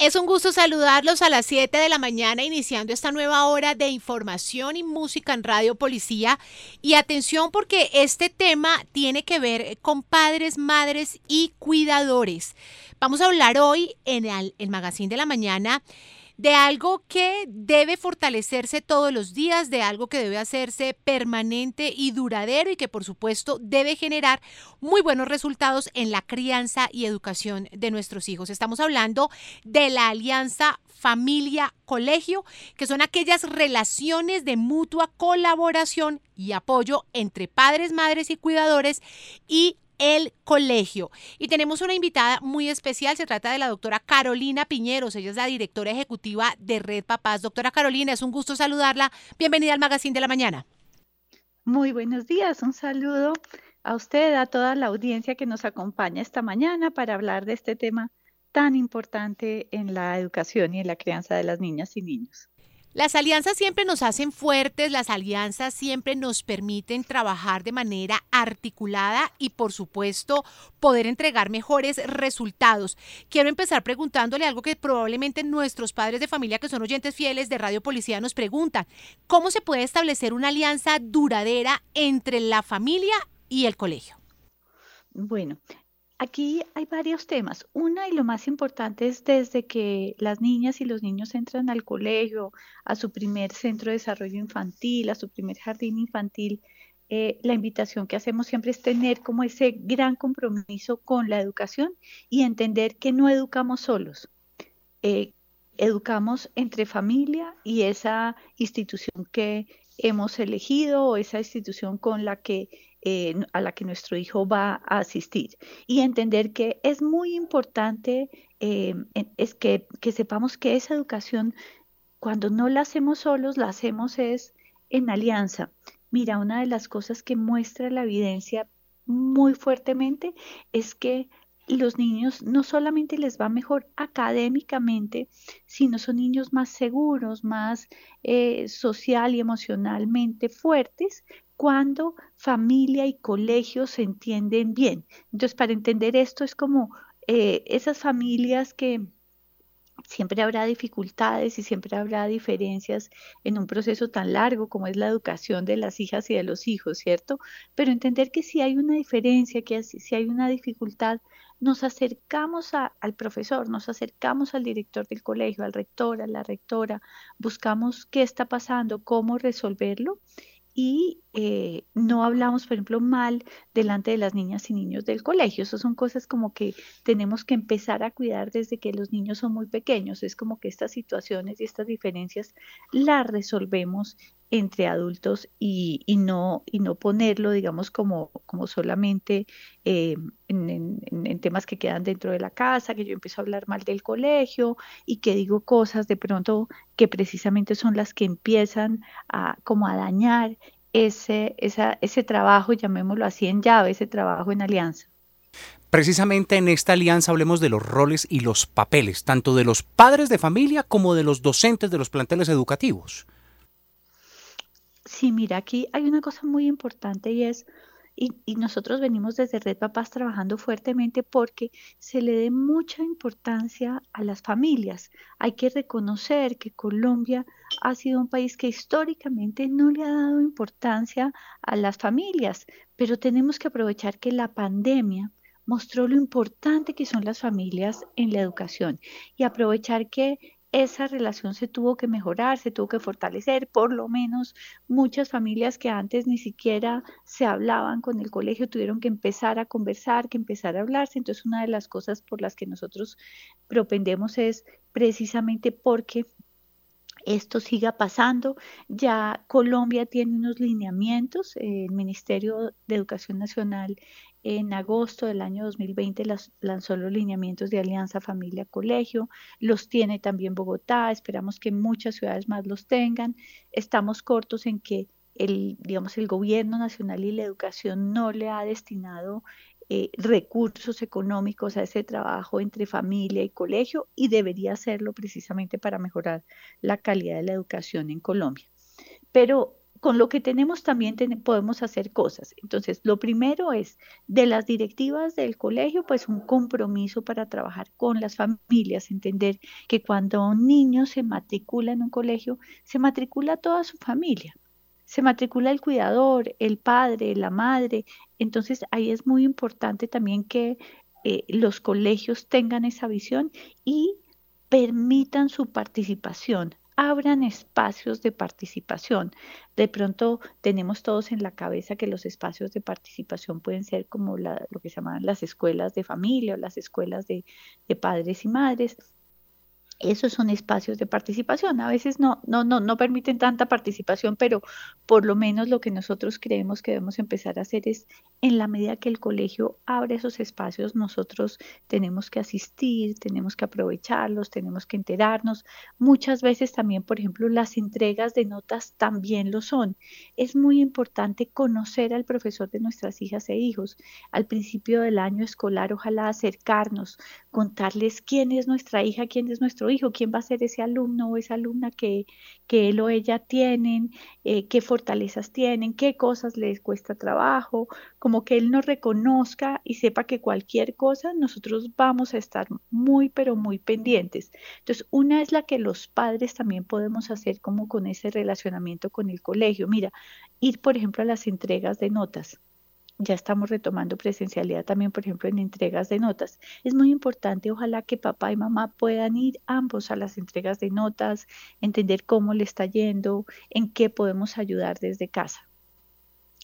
Es un gusto saludarlos a las 7 de la mañana, iniciando esta nueva hora de información y música en Radio Policía. Y atención porque este tema tiene que ver con padres, madres y cuidadores. Vamos a hablar hoy en el, el Magazine de la Mañana de algo que debe fortalecerse todos los días, de algo que debe hacerse permanente y duradero y que por supuesto debe generar muy buenos resultados en la crianza y educación de nuestros hijos. Estamos hablando de la alianza familia-colegio, que son aquellas relaciones de mutua colaboración y apoyo entre padres, madres y cuidadores y el colegio. Y tenemos una invitada muy especial, se trata de la doctora Carolina Piñeros, ella es la directora ejecutiva de Red Papás. Doctora Carolina, es un gusto saludarla. Bienvenida al Magazine de la Mañana. Muy buenos días, un saludo a usted, a toda la audiencia que nos acompaña esta mañana para hablar de este tema tan importante en la educación y en la crianza de las niñas y niños. Las alianzas siempre nos hacen fuertes, las alianzas siempre nos permiten trabajar de manera articulada y por supuesto poder entregar mejores resultados. Quiero empezar preguntándole algo que probablemente nuestros padres de familia que son oyentes fieles de Radio Policía nos preguntan. ¿Cómo se puede establecer una alianza duradera entre la familia y el colegio? Bueno, Aquí hay varios temas. Una y lo más importante es desde que las niñas y los niños entran al colegio, a su primer centro de desarrollo infantil, a su primer jardín infantil, eh, la invitación que hacemos siempre es tener como ese gran compromiso con la educación y entender que no educamos solos. Eh, educamos entre familia y esa institución que hemos elegido o esa institución con la que eh, a la que nuestro hijo va a asistir. Y entender que es muy importante eh, es que, que, sepamos que esa educación cuando no la hacemos solos la hacemos es en alianza. Mira una de las cosas que muestra la evidencia muy fuertemente es que los niños no solamente les va mejor académicamente, sino son niños más seguros, más eh, social y emocionalmente fuertes cuando familia y colegio se entienden bien. Entonces, para entender esto es como eh, esas familias que siempre habrá dificultades y siempre habrá diferencias en un proceso tan largo como es la educación de las hijas y de los hijos, ¿cierto? Pero entender que si hay una diferencia, que si hay una dificultad, nos acercamos al profesor, nos acercamos al director del colegio, al rector, a la rectora, buscamos qué está pasando, cómo resolverlo y eh, no hablamos, por ejemplo, mal delante de las niñas y niños del colegio. Esas son cosas como que tenemos que empezar a cuidar desde que los niños son muy pequeños. Es como que estas situaciones y estas diferencias las resolvemos entre adultos y, no, ponerlo, digamos, como, solamente eh, en, temas que quedan dentro de la casa, que yo empiezo a hablar mal del colegio y que digo cosas de pronto que precisamente son las que empiezan a dañar ese, ese trabajo, llamémoslo así, en llave, ese trabajo en alianza. Precisamente en esta alianza hablemos de los roles y los papeles, tanto de los padres de familia como de los docentes de los planteles educativos. Sí, mira, aquí hay una cosa muy importante y es, y, nosotros venimos desde Red Papás trabajando fuertemente porque se le dé mucha importancia a las familias. Hay que reconocer que Colombia ha sido un país que históricamente no le ha dado importancia a las familias, pero tenemos que aprovechar que la pandemia mostró lo importante que son las familias en la educación y aprovechar que esa relación se tuvo que mejorar, se tuvo que fortalecer, por lo menos muchas familias que antes ni siquiera se hablaban con el colegio tuvieron que empezar a conversar, que empezar a hablarse. Entonces una de las cosas por las que nosotros propendemos es precisamente porque esto siga pasando. Ya Colombia tiene unos lineamientos, el Ministerio de Educación Nacional en agosto del año 2020 lanzó los lineamientos de Alianza Familia Colegio, los tiene también Bogotá, esperamos que muchas ciudades más los tengan. Estamos cortos en que el, digamos, el gobierno nacional y la educación no le ha destinado eh, recursos económicos a ese trabajo entre familia y colegio y debería hacerlo precisamente para mejorar la calidad de la educación en Colombia. Pero con lo que tenemos también podemos hacer cosas. Entonces, lo primero es de las directivas del colegio, pues un compromiso para trabajar con las familias, entender que cuando un niño se matricula en un colegio, se matricula toda su familia. Se matricula el cuidador, el padre, la madre. Entonces, ahí es muy importante también que eh, los colegios tengan esa visión y permitan su participación abran espacios de participación. De pronto tenemos todos en la cabeza que los espacios de participación pueden ser como lo que se llaman las escuelas de familia o las escuelas de padres y madres, esos son espacios de participación. A veces no, no, no, no permiten tanta participación, pero por lo menos lo que nosotros creemos que debemos empezar a hacer es, en la medida que el colegio abre esos espacios, nosotros tenemos que asistir, tenemos que aprovecharlos, tenemos que enterarnos. Muchas veces también, por ejemplo, las entregas de notas también lo son. Es muy importante conocer al profesor de nuestras hijas e hijos. Al principio del año escolar, ojalá acercarnos, contarles quién es nuestra hija, quién es nuestro hijo, quién va a ser ese alumno o esa alumna que, que él o ella tienen, eh, qué fortalezas tienen, qué cosas les cuesta trabajo, como que él nos reconozca y sepa que cualquier cosa nosotros vamos a estar muy, pero muy pendientes. Entonces, una es la que los padres también podemos hacer como con ese relacionamiento con el colegio. Mira, ir, por ejemplo, a las entregas de notas ya estamos retomando presencialidad también, por ejemplo, en entregas de notas. Es muy importante, ojalá que papá y mamá puedan ir ambos a las entregas de notas, entender cómo le está yendo, en qué podemos ayudar desde casa.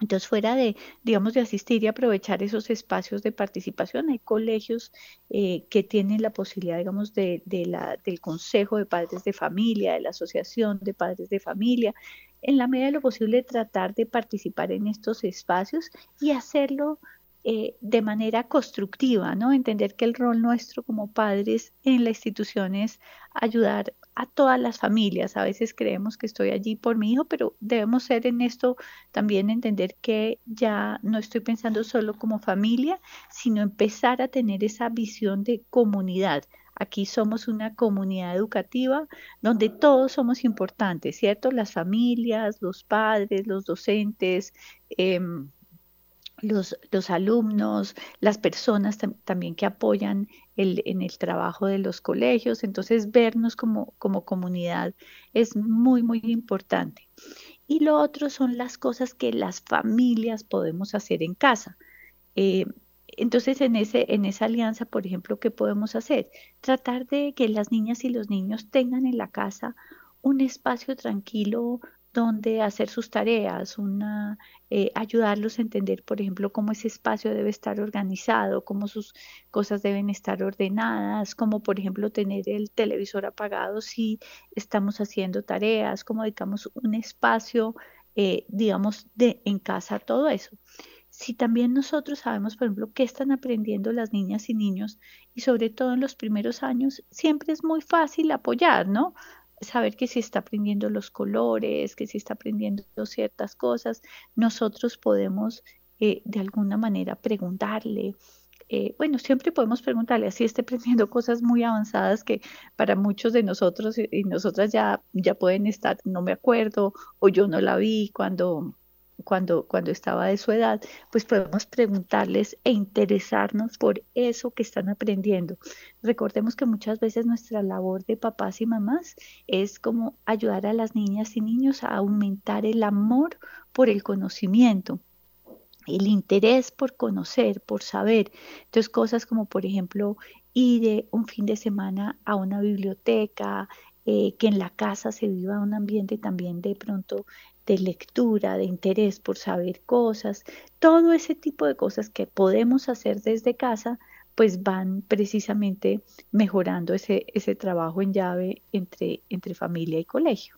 Entonces, fuera de, digamos, de asistir y aprovechar esos espacios de participación, hay colegios eh, que tienen la posibilidad, digamos, de, de la, del Consejo de Padres de Familia, de la Asociación de Padres de Familia, en la medida de lo posible tratar de participar en estos espacios y hacerlo eh, de manera constructiva, ¿no? Entender que el rol nuestro como padres en la institución es ayudar a todas las familias. A veces creemos que estoy allí por mi hijo, pero debemos ser en esto también entender que ya no estoy pensando solo como familia, sino empezar a tener esa visión de comunidad, Aquí somos una comunidad educativa donde todos somos importantes, ¿cierto? Las familias, los padres, los docentes, em, los, los, alumnos, las personas también que apoyan el, en el trabajo de los colegios. Entonces, vernos como, como comunidad es muy, muy importante. Y lo otro son las cosas que las familias podemos hacer en casa. Eh, entonces, en, ese, en esa alianza, por ejemplo, ¿qué podemos hacer? Tratar de que las niñas y los niños tengan en la casa un espacio tranquilo donde hacer sus tareas, una, eh, ayudarlos a entender, por ejemplo, cómo ese espacio debe estar organizado, cómo sus cosas deben estar ordenadas, como por ejemplo tener el televisor apagado si estamos haciendo tareas, cómo dedicamos un espacio, eh, digamos, de, en casa, todo eso si también nosotros sabemos, por ejemplo, qué están aprendiendo las niñas y niños, y sobre todo en los primeros años, siempre es muy fácil apoyar, ¿no? Saber que si está aprendiendo los colores, que si está aprendiendo ciertas cosas, nosotros podemos eh, de alguna manera preguntarle. Eh, bueno, siempre podemos preguntarle, así esté aprendiendo cosas muy avanzadas que para muchos de nosotros y nosotras ya, ya pueden estar, no me acuerdo, o yo no la vi cuando cuando, cuando estaba de su edad, pues podemos preguntarles e interesarnos por eso que están aprendiendo. Recordemos que muchas veces nuestra labor de papás y mamás es como ayudar a las niñas y niños a aumentar el amor por el conocimiento el interés por conocer, por saber. Entonces, cosas como, por ejemplo, ir un fin de semana a una biblioteca, eh, que en la casa se viva un ambiente también de pronto de lectura, de interés por saber cosas, todo ese tipo de cosas que podemos hacer desde casa, pues van precisamente mejorando ese, ese trabajo en llave entre, entre familia y colegio.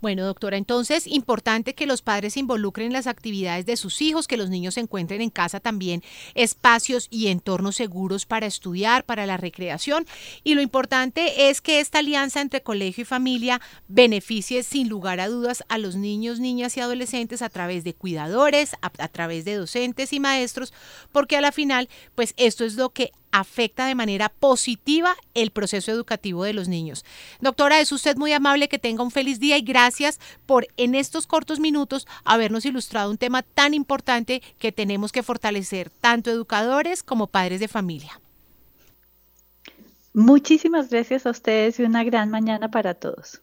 Bueno, doctora, entonces importante que los padres se involucren en las actividades de sus hijos, que los niños encuentren en casa también espacios y entornos seguros para estudiar, para la recreación. Y lo importante es que esta alianza entre colegio y familia beneficie sin lugar a dudas a los niños, niñas y adolescentes a través de cuidadores, a, través de docentes y maestros, porque a la final, pues esto es lo que afecta de manera positiva el proceso educativo de los niños. Doctora, es usted muy amable, que tenga un feliz día y gracias por en estos cortos minutos habernos ilustrado un tema tan importante que tenemos que fortalecer tanto educadores como padres de familia. Muchísimas gracias a ustedes y una gran mañana para todos.